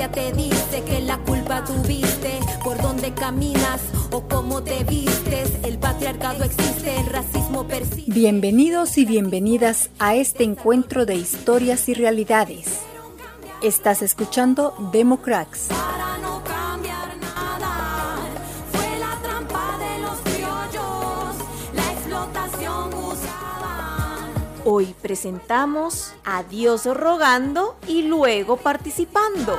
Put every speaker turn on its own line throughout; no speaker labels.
conciencia te dice que la culpa tuviste por dónde caminas o cómo te vistes. El patriarcado existe, el racismo persiste.
Bienvenidos y bienvenidas a este encuentro de historias y realidades. Estás escuchando Democrats.
Para no
Hoy presentamos a Dios rogando y luego participando.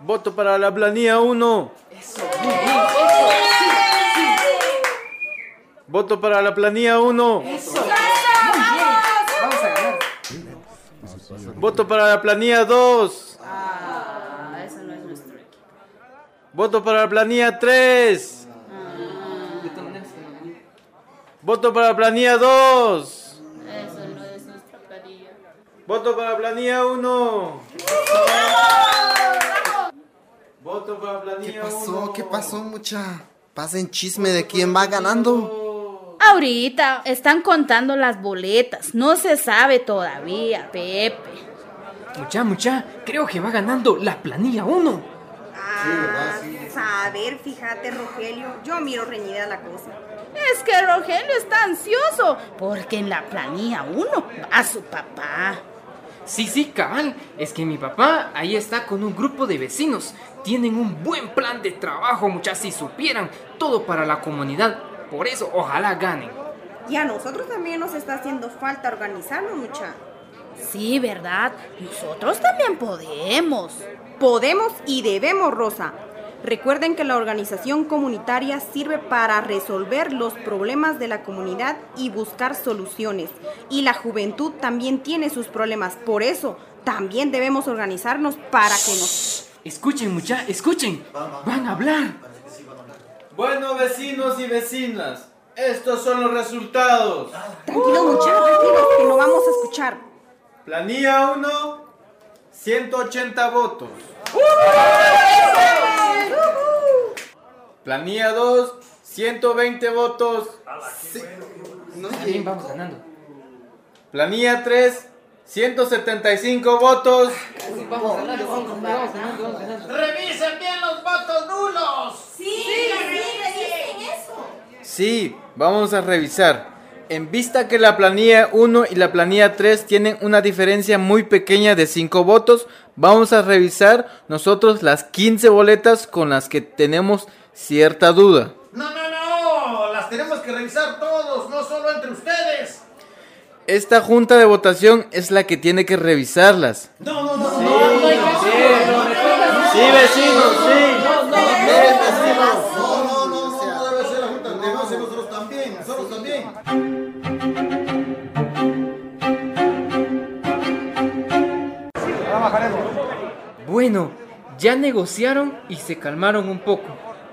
Voto para la planilla 1. Voto para la planilla 1. Voto para la planilla 2. Voto para la planilla 3. Voto para la planilla 2. Voto para la planilla 1. Voto para la
¿Qué
planilla 1.
pasó? ¿Qué pasó, mucha? Pasen chisme de quién va ganando.
Ahorita están contando las boletas, no se sabe todavía, Pepe.
Mucha, mucha, creo que va ganando la planilla 1.
Ah, a ver, fíjate, Rogelio, yo miro reñida la cosa.
Es que Rogelio está ansioso porque en la planilla 1 va su papá.
Sí, sí, cabal. Es que mi papá ahí está con un grupo de vecinos. Tienen un buen plan de trabajo, muchas, si supieran. Todo para la comunidad. Por eso, ojalá ganen.
Y a nosotros también nos está haciendo falta organizarnos, mucha.
Sí, ¿verdad? Nosotros también podemos.
Podemos y debemos, Rosa. Recuerden que la organización comunitaria sirve para resolver los problemas de la comunidad y buscar soluciones. Y la juventud también tiene sus problemas. Por eso, también debemos organizarnos para que nos...
Escuchen, mucha, escuchen. Van a hablar.
Bueno, vecinos y vecinas, estos son los resultados.
Tranquilos, mucha, tranquilos, que no vamos a escuchar.
Planilla 1, 180 votos. Planilla 2, 120 votos.
Bien, vamos ganando.
Planilla 3, 175 votos.
Vamos ganando, vamos ganando, vamos ganando.
¡Revisen bien los votos nulos!
Sí, vamos a revisar. En vista que la planilla 1 y la planilla 3 tienen una diferencia muy pequeña de 5 votos, vamos a revisar nosotros las 15 boletas con las que tenemos cierta duda.
No, no, no, las tenemos que revisar todos, no solo entre ustedes.
Esta junta de votación es la que tiene que revisarlas.
No, no, no,
Sí, vecinos, sí.
Bueno, ya negociaron y se calmaron un poco.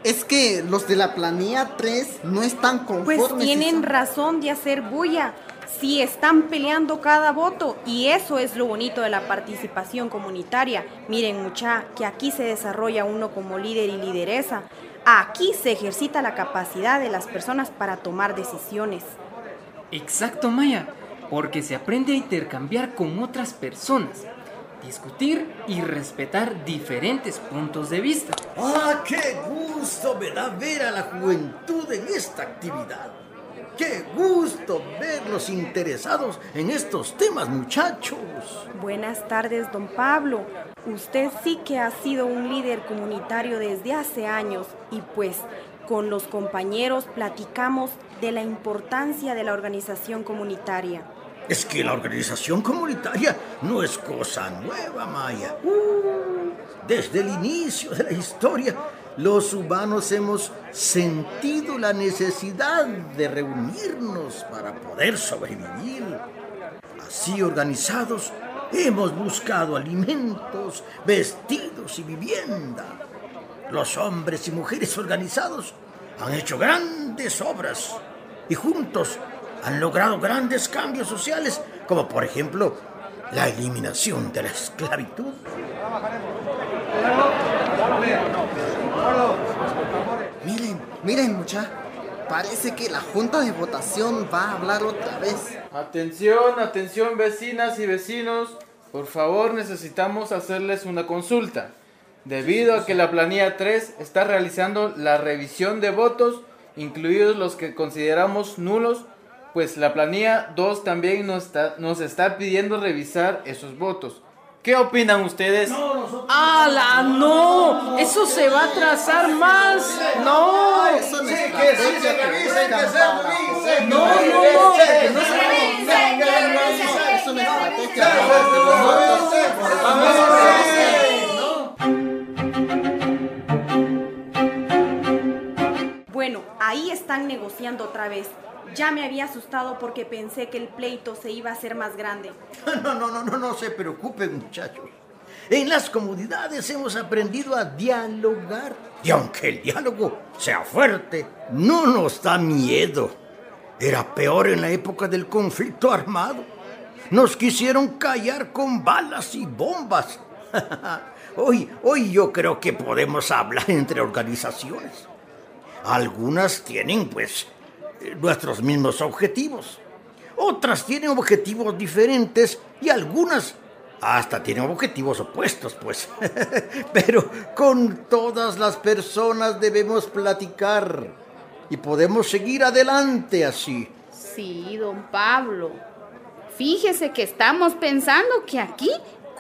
Es que los de la planilla 3 no están conformes.
Pues tienen
son-
razón de hacer bulla. Sí, están peleando cada voto y eso es lo bonito de la participación comunitaria. Miren, mucha, que aquí se desarrolla uno como líder y lideresa. Aquí se ejercita la capacidad de las personas para tomar decisiones.
Exacto, Maya, porque se aprende a intercambiar con otras personas, discutir y respetar diferentes puntos de vista.
¡Ah, qué gusto me da ver a la juventud en esta actividad! ¡Qué gusto verlos interesados en estos temas, muchachos!
Buenas tardes, don Pablo. Usted sí que ha sido un líder comunitario desde hace años y pues con los compañeros platicamos de la importancia de la organización comunitaria.
Es que la organización comunitaria no es cosa nueva, Maya. Uh, desde el inicio de la historia, los humanos hemos sentido la necesidad de reunirnos para poder sobrevivir. Así organizados, hemos buscado alimentos, vestidos y vivienda. Los hombres y mujeres organizados han hecho grandes obras y juntos han logrado grandes cambios sociales, como por ejemplo la eliminación de la esclavitud.
Miren, miren, mucha. parece que la junta de votación va a hablar otra vez.
Atención, atención vecinas y vecinos. Por favor, necesitamos hacerles una consulta. Debido a que la planilla 3 está realizando la revisión de votos, incluidos los que consideramos nulos, pues la planilla 2 también nos está, nos está pidiendo revisar esos votos. ¿Qué opinan ustedes?
¡Hala, no! Eso se va a atrasar más. No.
Eso no que
No, no, no. que no se-
Es una estrategia para
negociando otra vez. Ya me había asustado porque pensé que el pleito se iba a hacer más grande.
No, no, no, no, no se preocupen, muchachos. En las comunidades hemos aprendido a dialogar. Y aunque el diálogo sea fuerte, no nos da miedo. Era peor en la época del conflicto armado. Nos quisieron callar con balas y bombas. hoy, hoy yo creo que podemos hablar entre organizaciones. Algunas tienen, pues, nuestros mismos objetivos. Otras tienen objetivos diferentes y algunas hasta tienen objetivos opuestos, pues. Pero con todas las personas debemos platicar y podemos seguir adelante así.
Sí, don Pablo. Fíjese que estamos pensando que aquí,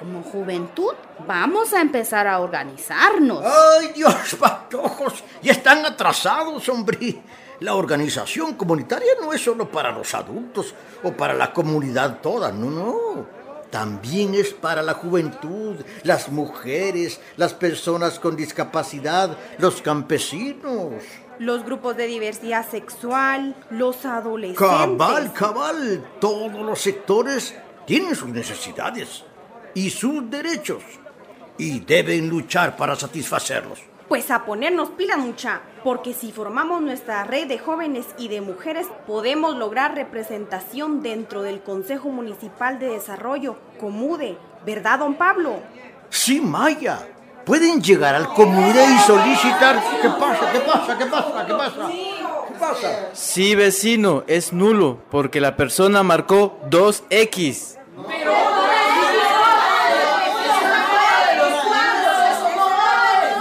como juventud, vamos a empezar a organizarnos.
¡Ay, Dios, patojos! Ya están atrasados, hombre. La organización comunitaria no es solo para los adultos o para la comunidad toda, no, no. También es para la juventud, las mujeres, las personas con discapacidad, los campesinos.
Los grupos de diversidad sexual, los adolescentes.
Cabal, cabal. Todos los sectores tienen sus necesidades y sus derechos y deben luchar para satisfacerlos.
Pues a ponernos pila mucha, porque si formamos nuestra red de jóvenes y de mujeres, podemos lograr representación dentro del Consejo Municipal de Desarrollo, Comude, ¿verdad, don Pablo?
Sí, Maya. Pueden llegar al comune y solicitar. ¿Qué pasa? ¿Qué pasa? ¿Qué pasa? ¿Qué pasa? ¿Qué pasa?
Sí, vecino, es nulo, porque la persona marcó 2X.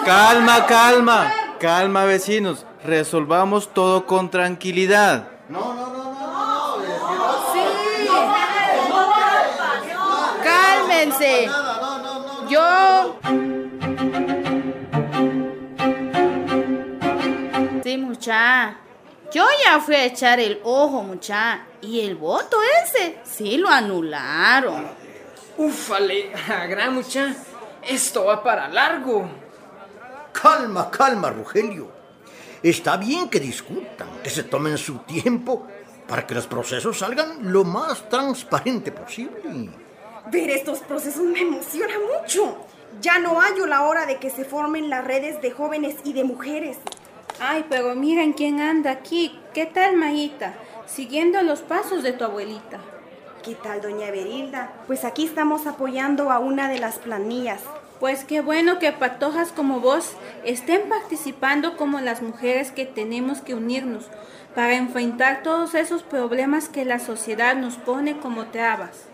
Calma, calma, calma, vecinos. Resolvamos todo con tranquilidad.
Cálmense. Yo. Sí, mucha. Yo ya fui a echar el ojo, mucha. Y el voto ese, sí lo anularon.
Ufale, gran mucha. Esto va para largo.
Calma, calma, Rogelio. Está bien que discutan, que se tomen su tiempo para que los procesos salgan lo más transparente posible.
Ver estos procesos me emociona mucho. Ya no hallo la hora de que se formen las redes de jóvenes y de mujeres.
Ay, pero miren quién anda aquí. ¿Qué tal, Mayita? Siguiendo los pasos de tu abuelita.
¿Qué tal, doña Berilda? Pues aquí estamos apoyando a una de las planillas.
Pues qué bueno que patojas como vos estén participando como las mujeres que tenemos que unirnos para enfrentar todos esos problemas que la sociedad nos pone como trabas.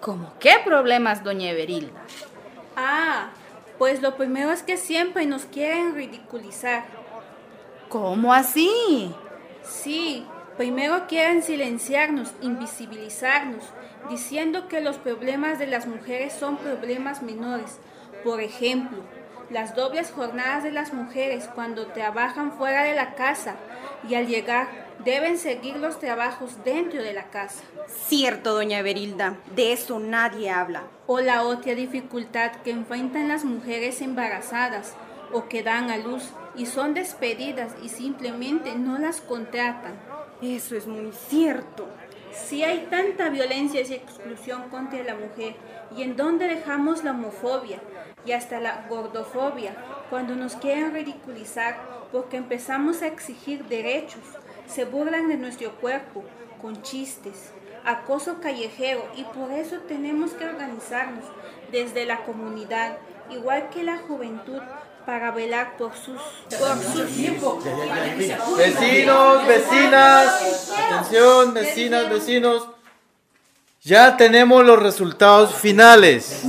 ¿Cómo qué problemas, doña Everilda?
Ah, pues lo primero es que siempre nos quieren ridiculizar.
¿Cómo así?
Sí, primero quieren silenciarnos, invisibilizarnos, diciendo que los problemas de las mujeres son problemas menores. Por ejemplo, las dobles jornadas de las mujeres cuando trabajan fuera de la casa y al llegar deben seguir los trabajos dentro de la casa.
Cierto, doña Berilda, de eso nadie habla.
O la otra dificultad que enfrentan las mujeres embarazadas o que dan a luz y son despedidas y simplemente no las contratan.
Eso es muy cierto.
Si hay tanta violencia y exclusión contra la mujer, ¿y en dónde dejamos la homofobia y hasta la gordofobia cuando nos quieren ridiculizar porque empezamos a exigir derechos? Se burlan de nuestro cuerpo con chistes, acoso callejero y por eso tenemos que organizarnos desde la comunidad, igual que la juventud, para velar por sus, por sus
Vecinos, vecinas, atención, vecinas, vecinos. Ya tenemos los resultados finales.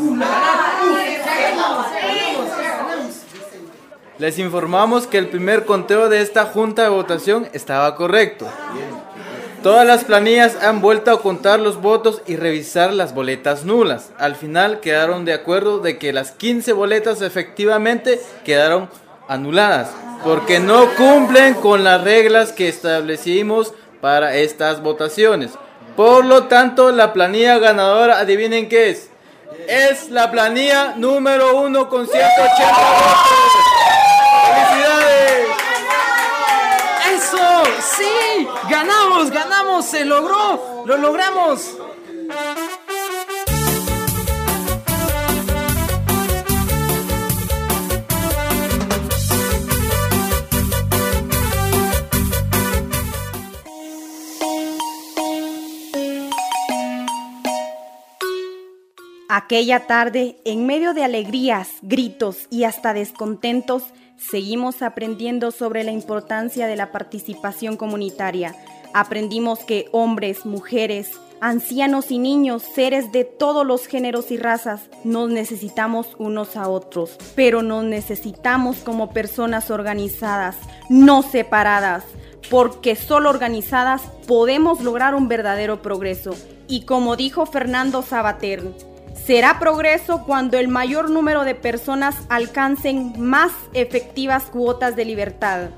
Les informamos que el primer conteo de esta junta de votación estaba correcto. Todas las planillas han vuelto a contar los votos y revisar las boletas nulas. Al final quedaron de acuerdo de que las 15 boletas efectivamente quedaron anuladas porque no cumplen con las reglas que establecimos para estas votaciones. Por lo tanto, la planilla ganadora, adivinen qué es. Es la planilla número uno con 180 votos. ¡Felicidades!
¡Eso! ¡Sí! ¡Ganamos! ¡Ganamos! ¡Se logró! ¡Lo logramos!
Aquella tarde, en medio de alegrías, gritos y hasta descontentos, seguimos aprendiendo sobre la importancia de la participación comunitaria. Aprendimos que hombres, mujeres, ancianos y niños, seres de todos los géneros y razas, nos necesitamos unos a otros, pero nos necesitamos como personas organizadas, no separadas, porque solo organizadas podemos lograr un verdadero progreso. Y como dijo Fernando Sabater, Será progreso cuando el mayor número de personas alcancen más efectivas cuotas de libertad.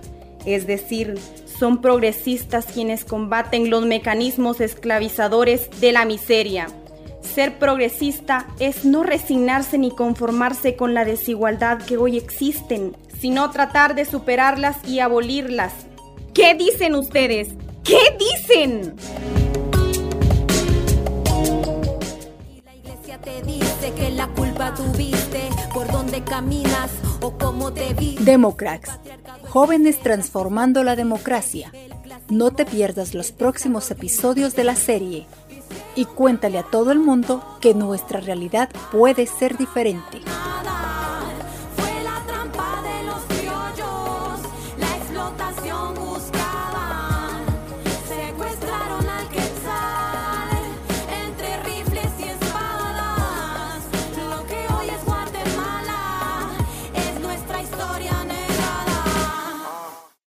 Es decir, son progresistas quienes combaten los mecanismos esclavizadores de la miseria. Ser progresista es no resignarse ni conformarse con la desigualdad que hoy existen, sino tratar de superarlas y abolirlas. ¿Qué dicen ustedes? ¿Qué dicen?
Te que la culpa tuviste por dónde caminas o cómo te.
Democrats, jóvenes transformando la democracia. No te pierdas los próximos episodios de la serie y cuéntale a todo el mundo que nuestra realidad puede ser diferente.